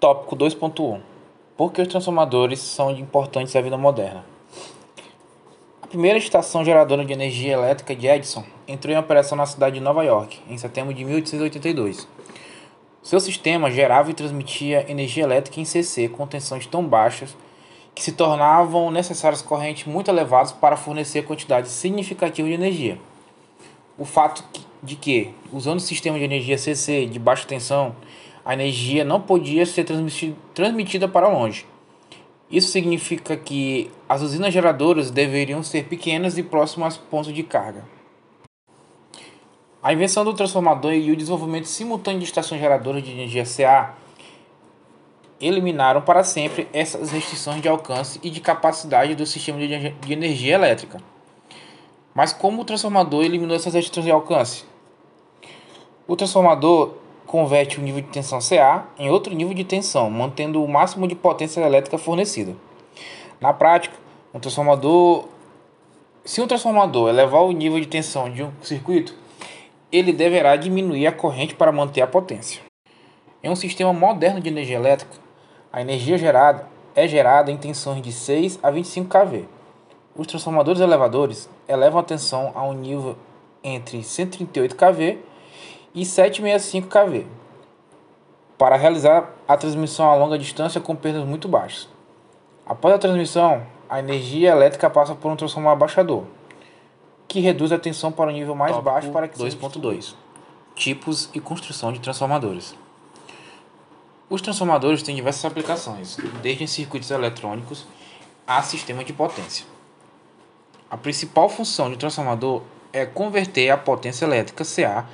Tópico 2.1 Por que os transformadores são importantes à vida moderna? A primeira estação geradora de energia elétrica de Edison entrou em operação na cidade de Nova York em setembro de 1882. Seu sistema gerava e transmitia energia elétrica em CC com tensões tão baixas que se tornavam necessárias correntes muito elevadas para fornecer quantidades significativas de energia. O fato de que, usando o sistema de energia CC de baixa tensão, a energia não podia ser transmitida para longe. Isso significa que as usinas geradoras deveriam ser pequenas e próximas a pontos de carga. A invenção do transformador e o desenvolvimento simultâneo de estações geradoras de energia CA eliminaram para sempre essas restrições de alcance e de capacidade do sistema de energia elétrica. Mas como o transformador eliminou essas restrições de alcance? O transformador converte o nível de tensão CA em outro nível de tensão, mantendo o máximo de potência elétrica fornecida. Na prática, um transformador, se um transformador elevar o nível de tensão de um circuito, ele deverá diminuir a corrente para manter a potência. Em um sistema moderno de energia elétrica, a energia gerada é gerada em tensões de 6 a 25 kV. Os transformadores elevadores elevam a tensão a um nível entre 138 kV e 765 kV, para realizar a transmissão a longa distância com perdas muito baixas. Após a transmissão, a energia elétrica passa por um transformador abaixador, que reduz a tensão para um nível mais Tópico baixo para que 2.2 Tipos e construção de transformadores. Os transformadores têm diversas aplicações, desde em circuitos eletrônicos a sistema de potência. A principal função de transformador é converter a potência elétrica CA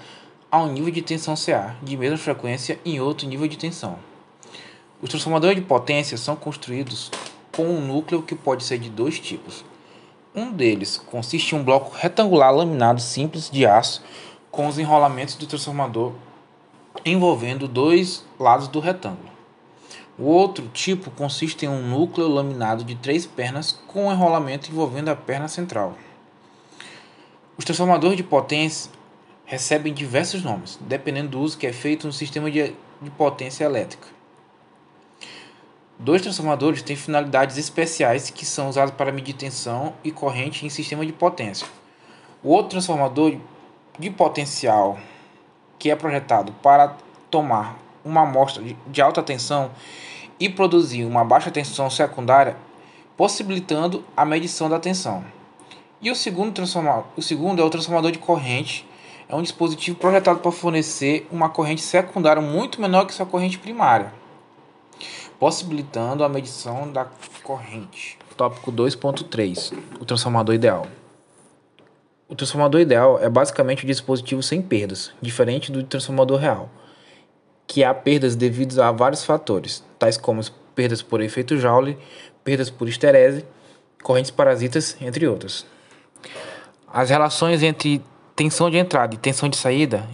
a um nível de tensão CA de mesma frequência em outro nível de tensão. Os transformadores de potência são construídos com um núcleo que pode ser de dois tipos. Um deles consiste em um bloco retangular laminado simples de aço com os enrolamentos do transformador envolvendo dois lados do retângulo. O outro tipo consiste em um núcleo laminado de três pernas com um enrolamento envolvendo a perna central. Os transformadores de potência recebem diversos nomes, dependendo do uso que é feito no sistema de, de potência elétrica. Dois transformadores têm finalidades especiais que são usados para medir tensão e corrente em sistema de potência. O outro transformador de potencial, que é projetado para tomar uma amostra de alta tensão e produzir uma baixa tensão secundária, possibilitando a medição da tensão. E o segundo, transformador, o segundo é o transformador de corrente, é um dispositivo projetado para fornecer uma corrente secundária muito menor que sua corrente primária, possibilitando a medição da corrente. Tópico 2.3 O transformador ideal. O transformador ideal é basicamente um dispositivo sem perdas, diferente do transformador real, que há perdas devido a vários fatores, tais como perdas por efeito Joule, perdas por esterese, correntes parasitas, entre outros. As relações entre tensão de entrada e tensão de saída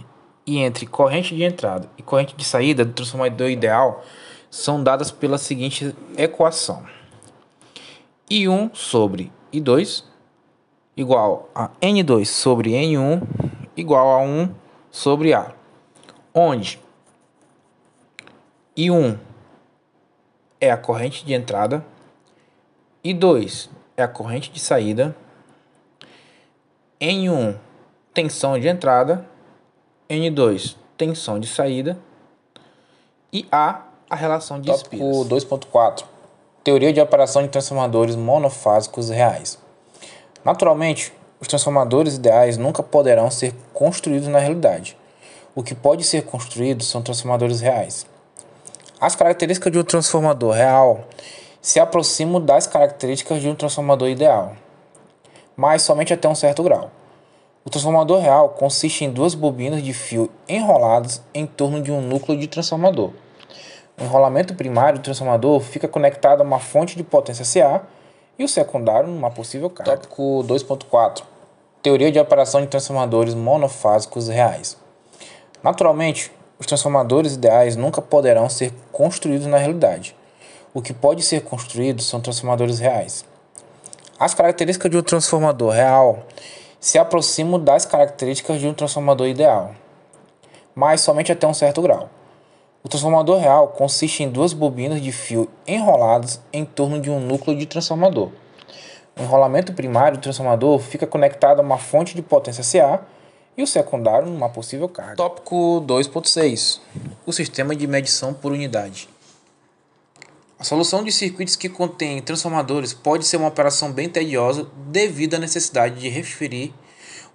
e entre corrente de entrada e corrente de saída do transformador ideal são dadas pela seguinte equação: I1 sobre I2 igual a N2 sobre N1 igual a 1 sobre A, onde I1 é a corrente de entrada, I2 é a corrente de saída, N1 tensão de entrada, N2 tensão de saída e A a relação de Tópico 2.4 Teoria de operação de transformadores monofásicos reais. Naturalmente, os transformadores ideais nunca poderão ser construídos na realidade. O que pode ser construído são transformadores reais. As características de um transformador real se aproximam das características de um transformador ideal, mas somente até um certo grau. O transformador real consiste em duas bobinas de fio enroladas em torno de um núcleo de transformador. O enrolamento primário do transformador fica conectado a uma fonte de potência CA e o secundário numa possível carga. Tópico 2.4 Teoria de operação de transformadores monofásicos reais. Naturalmente, os transformadores ideais nunca poderão ser construídos na realidade. O que pode ser construído são transformadores reais. As características de um transformador real se aproximam das características de um transformador ideal, mas somente até um certo grau. O transformador real consiste em duas bobinas de fio enroladas em torno de um núcleo de transformador. O enrolamento primário do transformador fica conectado a uma fonte de potência CA e o secundário numa possível carga. Tópico 2.6 O sistema de medição por unidade. A solução de circuitos que contêm transformadores pode ser uma operação bem tediosa devido à necessidade de referir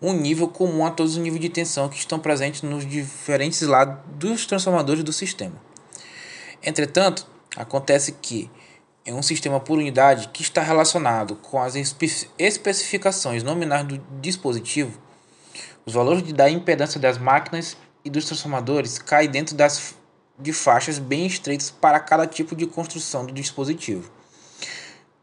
um nível comum a todos os níveis de tensão que estão presentes nos diferentes lados dos transformadores do sistema. Entretanto, acontece que em um sistema por unidade que está relacionado com as especificações nominais do dispositivo, os valores da impedância das máquinas e dos transformadores caem dentro das de faixas bem estreitas para cada tipo de construção do dispositivo.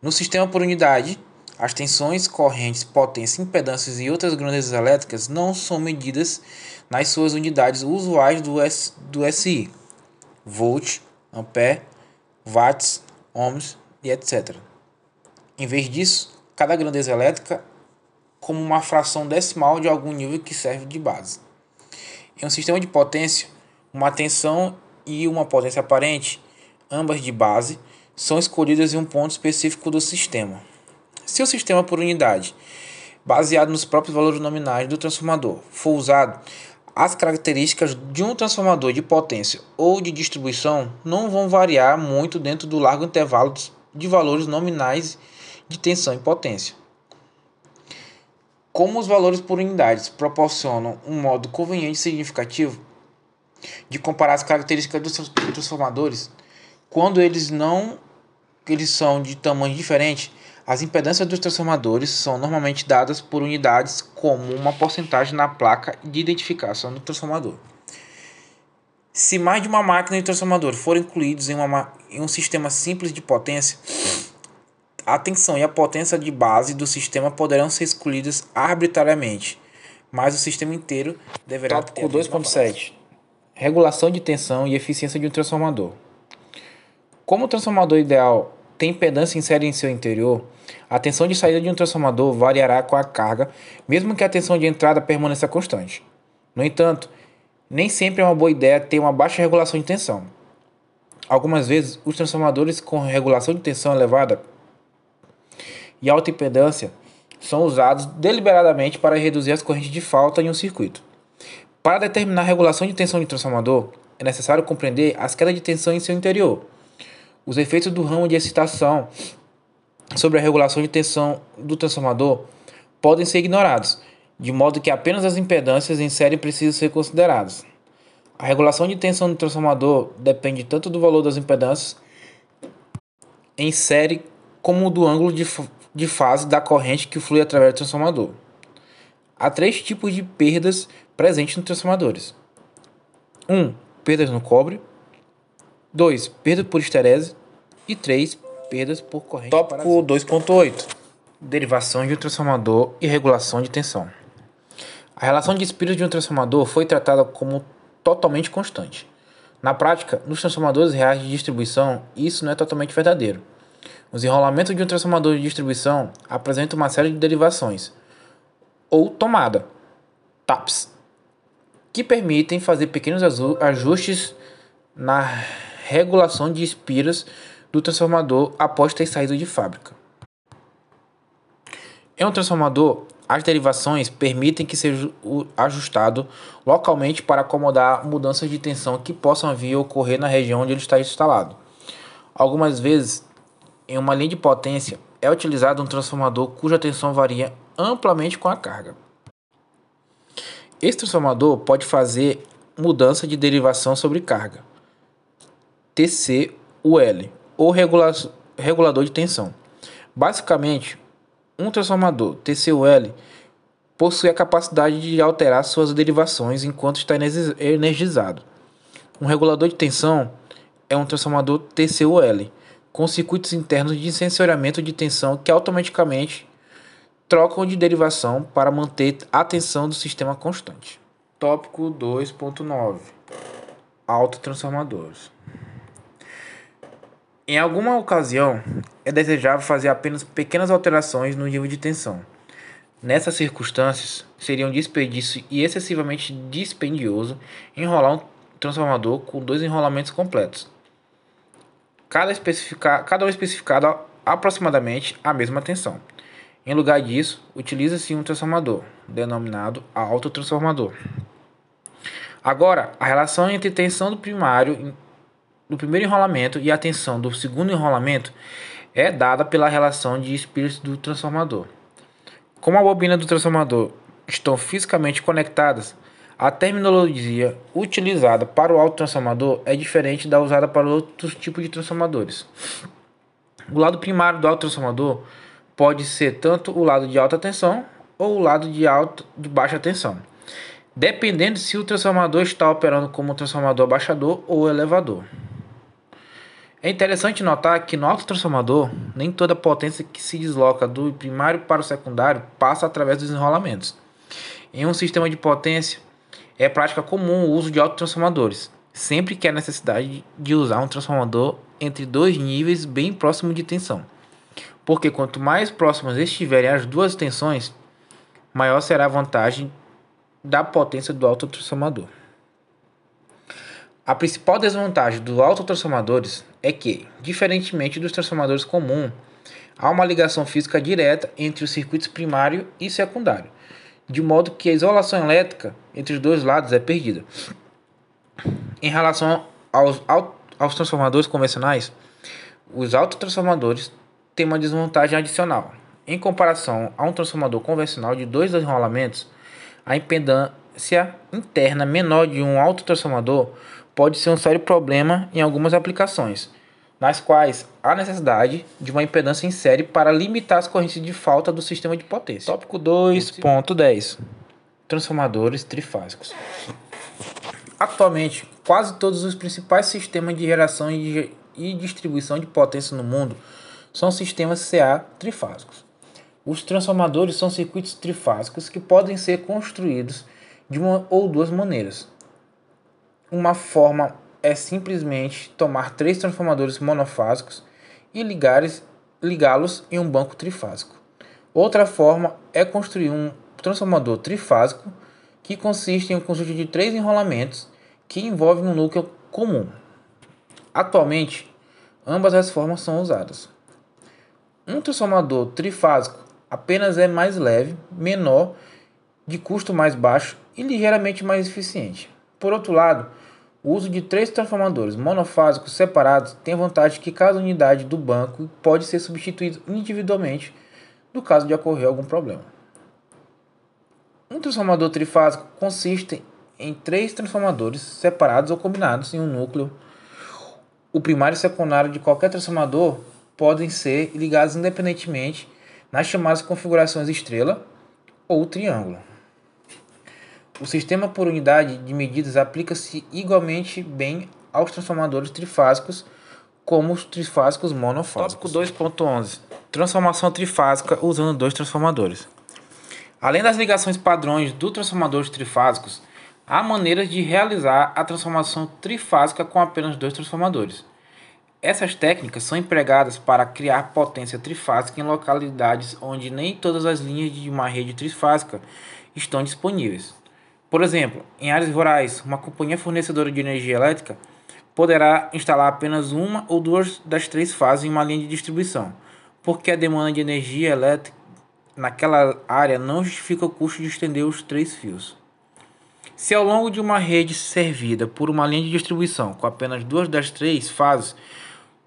No sistema por unidade, as tensões, correntes, potência, impedâncias e outras grandezas elétricas não são medidas nas suas unidades usuais do, S, do SI, volt, ampere, watts, ohms e etc. Em vez disso, cada grandeza elétrica como uma fração decimal de algum nível que serve de base. Em um sistema de potência, uma tensão e uma potência aparente, ambas de base, são escolhidas em um ponto específico do sistema. Se o sistema por unidade, baseado nos próprios valores nominais do transformador, for usado, as características de um transformador de potência ou de distribuição não vão variar muito dentro do largo intervalo de valores nominais de tensão e potência. Como os valores por unidades proporcionam um modo conveniente e significativo de comparar as características dos transformadores, quando eles não eles são de tamanho diferente, as impedâncias dos transformadores são normalmente dadas por unidades como uma porcentagem na placa de identificação do transformador. Se mais de uma máquina de transformador forem incluídos em, uma, em um sistema simples de potência, a tensão e a potência de base do sistema poderão ser escolhidas arbitrariamente, mas o sistema inteiro deverá Tópico 2.7 Regulação de tensão e eficiência de um transformador. Como o transformador ideal tem impedância inserida em seu interior, a tensão de saída de um transformador variará com a carga, mesmo que a tensão de entrada permaneça constante. No entanto, nem sempre é uma boa ideia ter uma baixa regulação de tensão. Algumas vezes, os transformadores com regulação de tensão elevada e alta impedância são usados deliberadamente para reduzir as correntes de falta em um circuito. Para determinar a regulação de tensão de transformador, é necessário compreender as quedas de tensão em seu interior, os efeitos do ramo de excitação sobre a regulação de tensão do transformador podem ser ignorados, de modo que apenas as impedâncias em série precisam ser consideradas. A regulação de tensão do transformador depende tanto do valor das impedâncias em série como do ângulo de, de fase da corrente que flui através do transformador. Há três tipos de perdas presentes nos transformadores: 1. Um, perdas no cobre. 2. Perda por esterese. E 3 perdas por corrente Tópico 2.8 Derivação de um transformador e regulação de tensão. A relação de espíritos de um transformador foi tratada como totalmente constante. Na prática, nos transformadores reais de distribuição, isso não é totalmente verdadeiro. Os enrolamentos de um transformador de distribuição apresentam uma série de derivações, ou tomada, TAPs, que permitem fazer pequenos ajustes na regulação de espiras do transformador após ter saído de fábrica. Em um transformador, as derivações permitem que seja ajustado localmente para acomodar mudanças de tensão que possam vir a ocorrer na região onde ele está instalado. Algumas vezes, em uma linha de potência, é utilizado um transformador cuja tensão varia amplamente com a carga. Esse transformador pode fazer mudança de derivação sobre carga, TCUL, ou regula regulador de tensão. Basicamente, um transformador TCUL possui a capacidade de alterar suas derivações enquanto está energizado. Um regulador de tensão é um transformador TCUL, com circuitos internos de sensoriamento de tensão que automaticamente trocam de derivação para manter a tensão do sistema constante. Tópico 2.9 Autotransformadores em alguma ocasião, é desejável fazer apenas pequenas alterações no nível de tensão. Nessas circunstâncias, seria um desperdício e excessivamente dispendioso enrolar transformador com dois enrolamentos completos. Cada, especifica, cada um especificado aproximadamente a mesma tensão. Em lugar disso, utiliza-se um transformador, denominado autotransformador. Agora, a relação entre tensão do primário do primeiro enrolamento e a tensão do segundo enrolamento é dada pela relação de espíritos do transformador. Como a bobina do transformador estão fisicamente conectadas, a terminologia utilizada para o autotransformador é diferente da usada para outros tipos de transformadores. O lado primário do autotransformador pode ser tanto o lado de alta tensão ou o lado de, alta, de baixa tensão, dependendo se o transformador está operando como transformador abaixador ou elevador. É interessante notar que no autotransformador, nem toda potência que se desloca do primário para o secundário passa através dos enrolamentos. Em um sistema de potência, é prática comum o uso de autotransformadores, sempre que há necessidade de usar um transformador entre dois níveis bem próximos de tensão. Porque quanto mais próximas estiverem as duas tensões, maior será a vantagem da potência do autotransformador. A principal desvantagem dos autotransformadores é que, diferentemente dos transformadores comuns, há uma ligação física direta entre os circuitos primário e secundário, de modo que a isolação elétrica entre os dois lados é perdida. Em relação aos, aos transformadores convencionais, os autotransformadores têm uma desvantagem adicional. Em comparação a um transformador convencional de dois enrolamentos, a impedância interna menor de um autotransformador pode ser um sério problema em algumas aplicações, nas quais há necessidade de uma impedância em série para limitar as correntes de falta do sistema de potência. Tópico 2.10 Transformadores trifásicos. Atualmente, quase todos os principais sistemas de geração e distribuição de potência no mundo são sistemas CA trifásicos. Os transformadores são circuitos trifásicos que podem ser construídos de uma ou duas maneiras. Uma forma é simplesmente tomar três transformadores monofásicos e ligá-los em um banco trifásico. Outra forma é construir um transformador trifásico que consiste em um conjunto de três enrolamentos que envolvem um núcleo comum. Atualmente, ambas as formas são usadas. Um transformador trifásico apenas é mais leve, menor, de custo mais baixo e ligeiramente mais eficiente. Por outro lado, o uso de três transformadores monofásicos separados tem a vantagem que cada unidade do banco pode ser substituída individualmente no caso de ocorrer algum problema. Um transformador trifásico consiste em três transformadores separados ou combinados em um núcleo. O primário e secundário de qualquer transformador podem ser ligados independentemente nas chamadas configurações estrela ou triângulo. O sistema por unidade de medidas aplica-se igualmente bem aos transformadores trifásicos como os trifásicos monofásicos. Tópico 2.11 Transformação trifásica usando dois transformadores. Além das ligações padrões dos transformadores trifásicos, há maneiras de realizar a transformação trifásica com apenas dois transformadores. Essas técnicas são empregadas para criar potência trifásica em localidades onde nem todas as linhas de uma rede trifásica estão disponíveis. Por exemplo, em áreas rurais, uma companhia fornecedora de energia elétrica poderá instalar apenas uma ou duas das três fases em uma linha de distribuição, porque a demanda de energia elétrica naquela área não justifica o custo de estender os três fios. Se ao longo de uma rede servida por uma linha de distribuição com apenas duas das três fases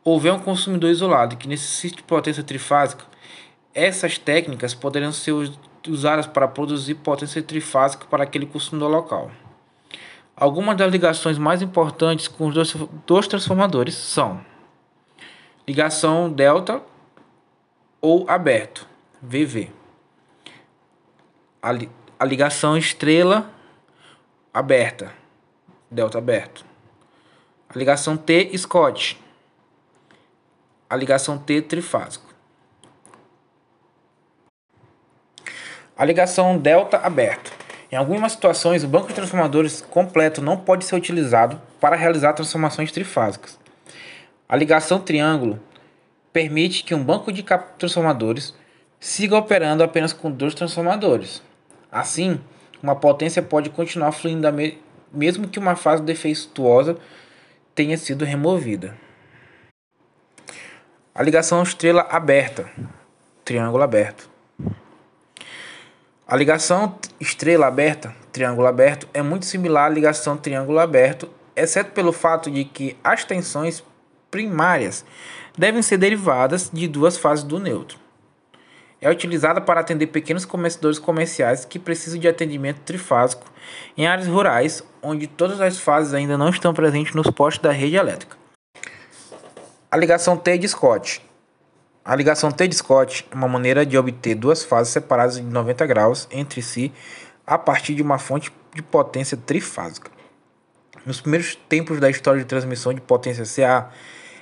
houver um consumidor isolado que necessite de potência trifásica, essas técnicas poderão ser usadas para produzir potência trifásica para aquele consumidor local. Algumas das ligações mais importantes com os dois, dois transformadores são ligação delta ou aberto, VV. A, li, a ligação estrela aberta, delta aberto. A ligação T Scott. A ligação T trifásico. A ligação delta aberto. Em algumas situações, o banco de transformadores completo não pode ser utilizado para realizar transformações trifásicas. A ligação triângulo permite que um banco de transformadores siga operando apenas com dois transformadores. Assim, uma potência pode continuar fluindo mesmo que uma fase defeituosa tenha sido removida. A ligação estrela aberta, triângulo aberto. A ligação estrela aberta, triângulo aberto, é muito similar à ligação triângulo aberto, exceto pelo fato de que as tensões primárias devem ser derivadas de duas fases do neutro. É utilizada para atender pequenos comedores comerciais que precisam de atendimento trifásico em áreas rurais onde todas as fases ainda não estão presentes nos postos da rede elétrica. A ligação T de Scott. A ligação T de Scott é uma maneira de obter duas fases separadas de 90 graus entre si a partir de uma fonte de potência trifásica. Nos primeiros tempos da história de transmissão de potência CA,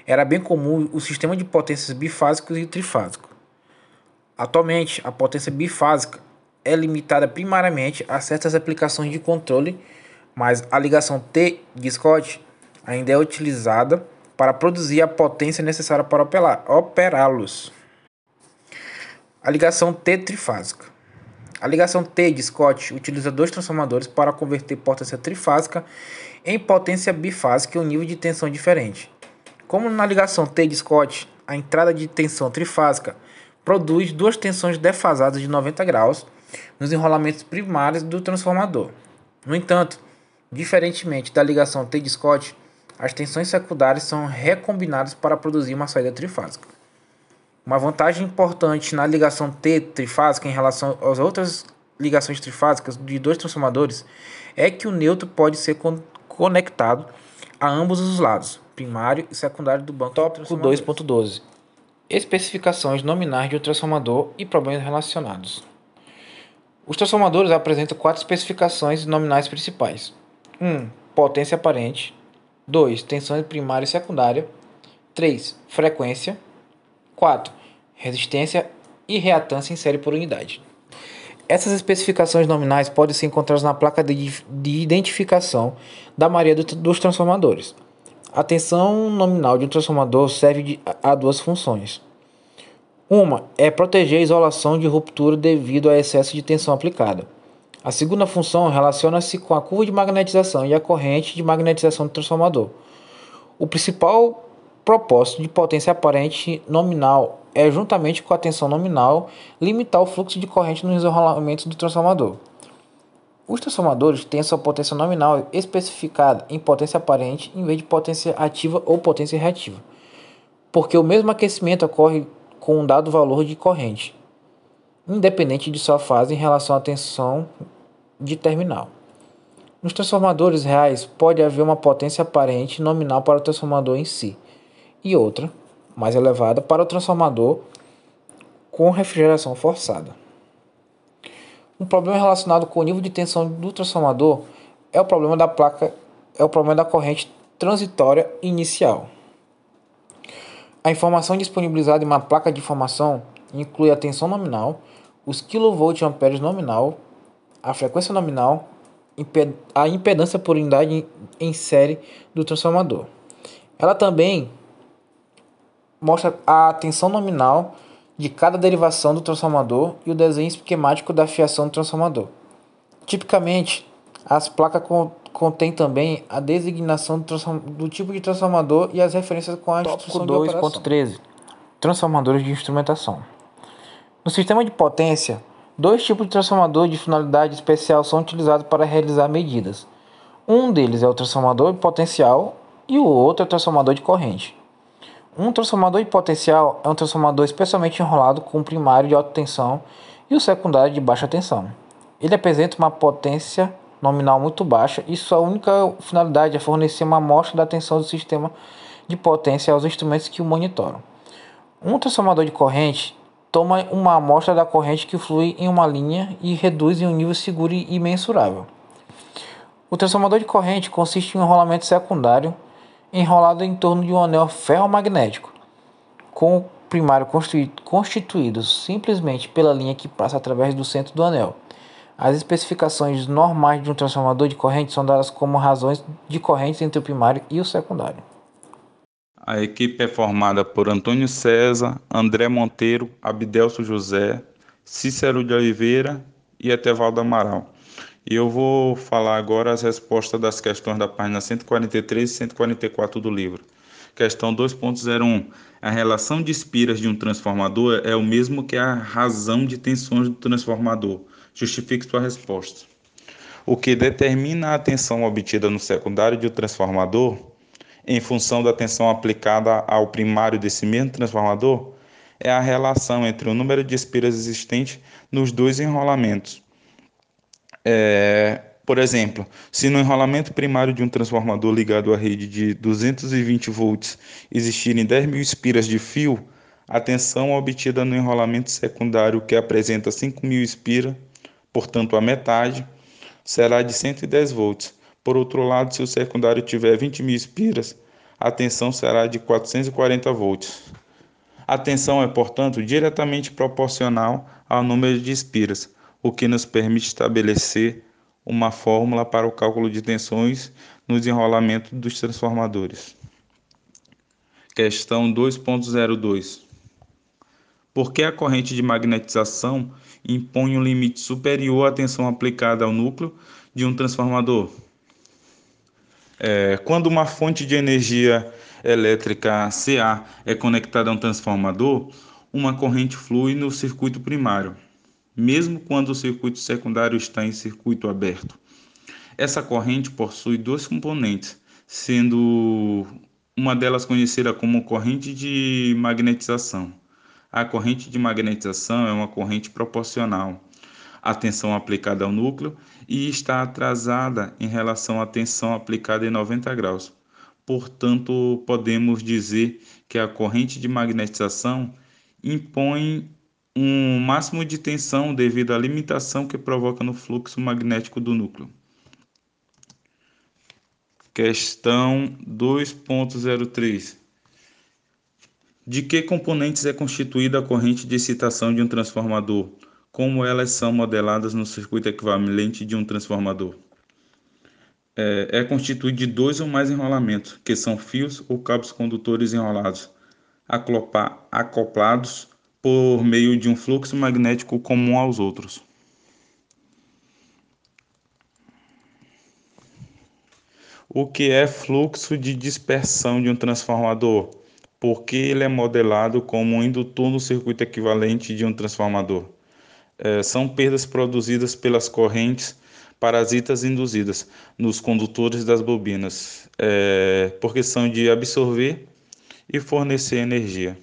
era bem comum o sistema de potências bifásicos e trifásicos. Atualmente, a potência bifásica é limitada primariamente a certas aplicações de controle, mas a ligação T de Scott ainda é utilizada para produzir a potência necessária para operá-los. A ligação T trifásica. A ligação T de Scott utiliza dois transformadores para converter potência trifásica em potência bifásica em um nível de tensão diferente. Como na ligação T de Scott, a entrada de tensão trifásica produz duas tensões defasadas de 90 graus nos enrolamentos primários do transformador. No entanto, diferentemente da ligação T de Scott, as tensões secundárias são recombinadas para produzir uma saída trifásica. Uma vantagem importante na ligação T trifásica em relação às outras ligações trifásicas de dois transformadores é que o neutro pode ser con conectado a ambos os lados, primário e secundário do banco Tópico 2.12 Especificações nominais de um transformador e problemas relacionados. Os transformadores apresentam quatro especificações nominais principais: 1. Um, potência aparente. 2. Tensão primária e secundária. 3. Frequência. 4. Resistência e reatância em série por unidade. Essas especificações nominais podem ser encontradas na placa de, de identificação da maioria do, dos transformadores. A tensão nominal de um transformador serve de, a duas funções. Uma é proteger a isolação de ruptura devido a excesso de tensão aplicada. A segunda função relaciona-se com a curva de magnetização e a corrente de magnetização do transformador. O principal propósito de potência aparente nominal é, juntamente com a tensão nominal, limitar o fluxo de corrente nos enrolamentos do transformador. Os transformadores têm sua potência nominal especificada em potência aparente em vez de potência ativa ou potência reativa, porque o mesmo aquecimento ocorre com um dado valor de corrente, independente de sua fase em relação à tensão de terminal. Nos transformadores reais, pode haver uma potência aparente nominal para o transformador em si e outra, mais elevada, para o transformador com refrigeração forçada. Um problema relacionado com o nível de tensão do transformador é o problema da placa, é o problema da corrente transitória inicial. A informação disponibilizada em uma placa de informação inclui a tensão nominal, os kVA nominal a frequência nominal, a impedância por unidade em série do transformador. Ela também mostra a tensão nominal de cada derivação do transformador e o desenho esquemático da fiação do transformador. Tipicamente, as placas contêm também a designação do, do, tipo de transformador e as referências com a instrução 2.13 Transformadores de instrumentação. No sistema de potência, Dois tipos de transformador de finalidade especial são utilizados para realizar medidas. Um deles é o transformador de potencial e o outro é o transformador de corrente. Um transformador de potencial é um transformador especialmente enrolado com o primário de alta tensão e o secundário de baixa tensão. Ele apresenta uma potência nominal muito baixa e sua única finalidade é fornecer uma amostra da tensão do sistema de potência aos instrumentos que o monitoram. Um transformador de corrente toma uma amostra da corrente que flui em uma linha e reduz em um nível seguro e mensurável. O transformador de corrente consiste em um enrolamento secundário enrolado em torno de um anel ferromagnético, com o primário constituído simplesmente pela linha que passa através do centro do anel. As especificações normais de um transformador de corrente são dadas como razões de corrente entre o primário e o secundário. A equipe é formada por Antônio César, André Monteiro, Abdelso José, Cícero de Oliveira e Etevaldo Amaral. E eu vou falar agora as respostas das questões da página 143 e 144 do livro. Questão 2.01. A relação de espiras de um transformador é o mesmo que a razão de tensões do transformador. Justifique sua resposta. O que determina a tensão obtida no secundário de um transformador, em função da tensão aplicada ao primário desse mesmo transformador, é a relação entre o número de espiras existentes nos dois enrolamentos é, por exemplo, se no enrolamento primário de um transformador ligado à rede de 220 volts existirem 10 mil espiras de fio, a tensão obtida no enrolamento secundário, que apresenta 5 mil espiras, portanto a metade, será de 110 volts. Por outro lado, se o secundário tiver 20 mil espiras, a tensão será de 440 volts. A tensão é, portanto, diretamente proporcional ao número de espiras o que nos permite estabelecer uma fórmula para o cálculo de tensões no desenrolamento dos transformadores. Questão 2.02. Por que a corrente de magnetização impõe um limite superior à tensão aplicada ao núcleo de um transformador? É, quando uma fonte de energia elétrica CA é conectada a um transformador, uma corrente flui no circuito primário mesmo quando o circuito secundário está em circuito aberto. Essa corrente possui dois componentes, sendo uma delas conhecida como corrente de magnetização. A corrente de magnetização é uma corrente proporcional à tensão aplicada ao núcleo e está atrasada em relação à tensão aplicada em 90 graus. Portanto, podemos dizer que a corrente de magnetização impõe um máximo de tensão devido à limitação que provoca no fluxo magnético do núcleo. Questão 2.03. De que componentes é constituída a corrente de excitação de um transformador? Como elas são modeladas no circuito equivalente de um transformador? É, é constituído de dois ou mais enrolamentos, que são fios ou cabos condutores enrolados, acoplados por meio de um fluxo magnético comum aos outros. O que é fluxo de dispersão de um transformador? Porque ele é modelado como um indutor no circuito equivalente de um transformador. É, são perdas produzidas pelas correntes parasitas induzidas nos condutores das bobinas, é, porque são de absorver e fornecer energia.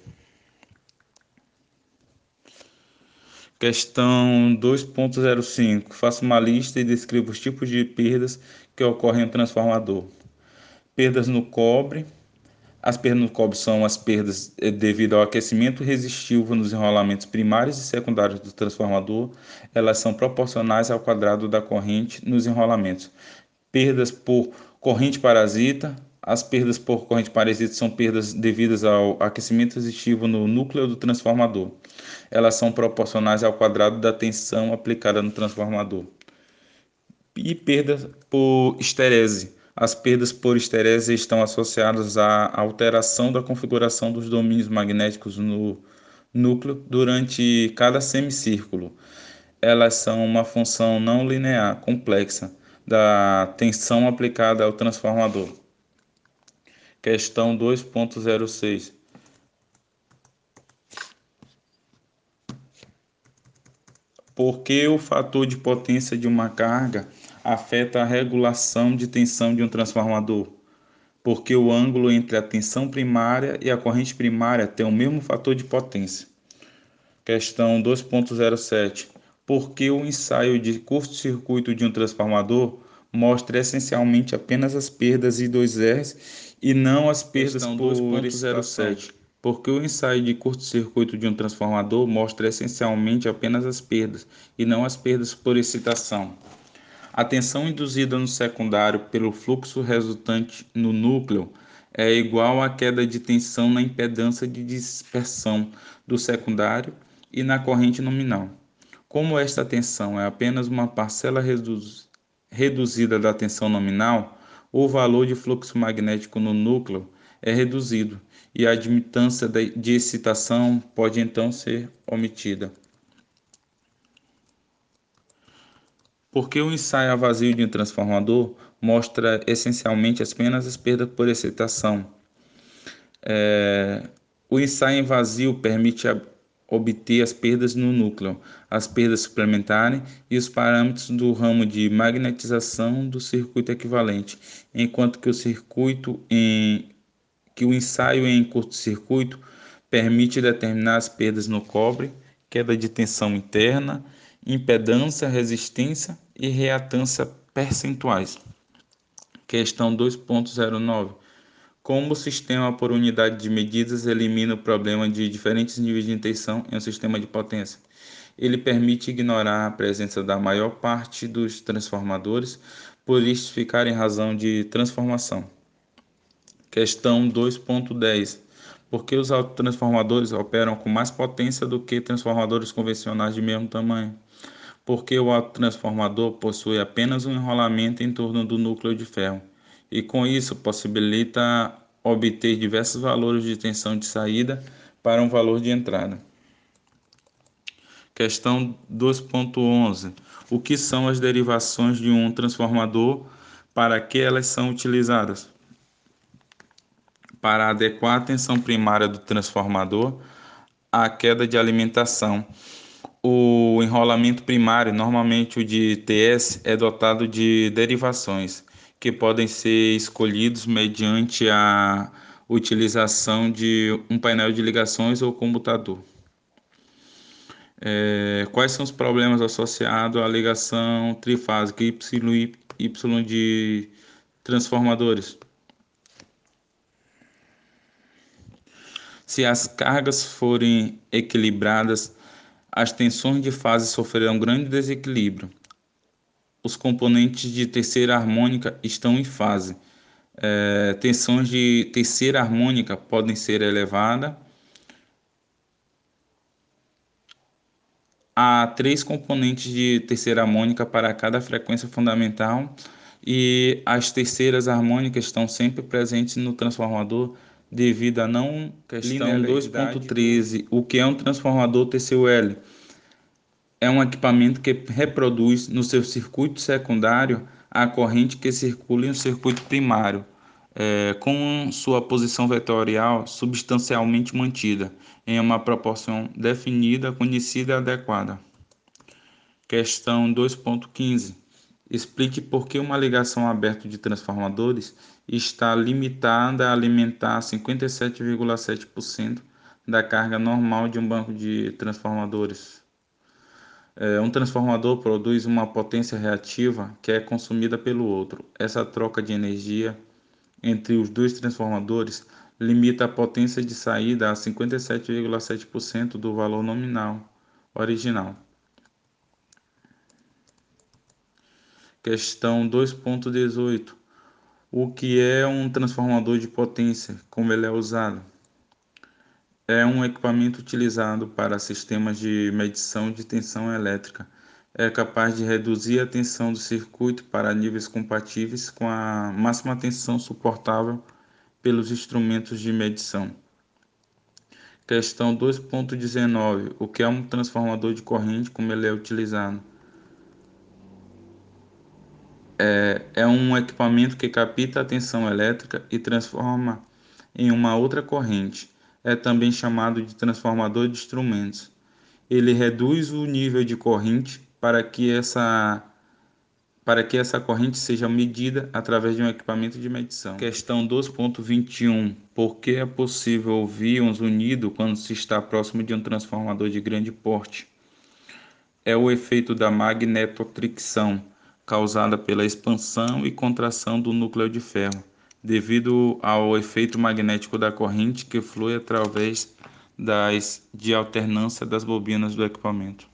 Questão 2.05. Faça uma lista e descreva os tipos de perdas que ocorrem no transformador. Perdas no cobre. As perdas no cobre são as perdas eh, devido ao aquecimento resistivo nos enrolamentos primários e secundários do transformador. Elas são proporcionais ao quadrado da corrente nos enrolamentos. Perdas por corrente parasita. As perdas por corrente parasita são perdas devidas ao aquecimento resistivo no núcleo do transformador elas são proporcionais ao quadrado da tensão aplicada no transformador. E perdas por esterese. As perdas por esterese estão associadas à alteração da configuração dos domínios magnéticos no núcleo durante cada semicírculo. Elas são uma função não linear complexa da tensão aplicada ao transformador. Questão 2.06 porque o fator de potência de uma carga afeta a regulação de tensão de um transformador, porque o ângulo entre a tensão primária e a corrente primária tem o mesmo fator de potência. Questão 2.07. Por que o ensaio de curto-circuito de um transformador mostra essencialmente apenas as perdas I2Rs e não as perdas Questão por 2.07? Porque o ensaio de curto-circuito de um transformador mostra essencialmente apenas as perdas e não as perdas por excitação. A tensão induzida no secundário pelo fluxo resultante no núcleo é igual à queda de tensão na impedância de dispersão do secundário e na corrente nominal. Como esta tensão é apenas uma parcela reduz, reduzida da tensão nominal, o valor de fluxo magnético no núcleo é reduzido e a admitância de excitação pode então ser omitida. Porque o ensaio a vazio de um transformador mostra essencialmente apenas as perdas por excitação. É, o ensaio em vazio permite obter as perdas no núcleo, as perdas suplementares e os parâmetros do ramo de magnetização do circuito equivalente, enquanto que o circuito em que o ensaio em curto-circuito permite determinar as perdas no cobre, queda de tensão interna, impedância, resistência e reatância percentuais. Questão 2.09 como o sistema por unidade de medidas elimina o problema de diferentes níveis de tensão em um sistema de potência? Ele permite ignorar a presença da maior parte dos transformadores, por isso ficar em razão de transformação. Questão 2.10. Por que os autotransformadores operam com mais potência do que transformadores convencionais de mesmo tamanho? Porque o autotransformador possui apenas um enrolamento em torno do núcleo de ferro e com isso possibilita obter diversos valores de tensão de saída para um valor de entrada. Questão 2.11. O que são as derivações de um transformador? Para que elas são utilizadas? Para adequar a tensão primária do transformador à queda de alimentação. O enrolamento primário, normalmente o de TS, é dotado de derivações que podem ser escolhidos mediante a utilização de um painel de ligações ou computador. É, quais são os problemas associados à ligação trifásica Y Y de transformadores? Se as cargas forem equilibradas, as tensões de fase sofrerão grande desequilíbrio os componentes de terceira harmônica estão em fase. É, tensões de terceira harmônica podem ser elevadas Há três componentes de terceira harmônica para cada frequência fundamental e as terceiras harmônicas estão sempre presentes no transformador devido a não questão 2.13, o que é um transformador TCUL é um equipamento que reproduz no seu circuito secundário a corrente que circula em um circuito primário, é, com sua posição vetorial substancialmente mantida, em uma proporção definida, conhecida e adequada. Questão 2.15. Explique por que uma ligação aberta de transformadores está limitada a alimentar 57,7% da carga normal de um banco de transformadores. É, um transformador produz uma potência reativa que é consumida pelo outro. Essa troca de energia entre os dois transformadores limita a potência de saída a 57,7% do valor nominal original. Questão 2.18. O que é um transformador de potência? Como ele é usado? é um equipamento utilizado para sistemas de medição de tensão elétrica. É capaz de reduzir a tensão do circuito para níveis compatíveis com a máxima tensão suportável pelos instrumentos de medição. Questão 2.19. O que é um transformador de corrente? Como ele é utilizado? É, é um equipamento que capta a tensão elétrica e transforma em uma outra corrente é também chamado de transformador de instrumentos. Ele reduz o nível de corrente para que essa para que essa corrente seja medida através de um equipamento de medição. Questão 2.21. Por que é possível ouvir um zunido quando se está próximo de um transformador de grande porte? É o efeito da magnetotricção, causada pela expansão e contração do núcleo de ferro devido ao efeito magnético da corrente que flui através das de alternância das bobinas do equipamento.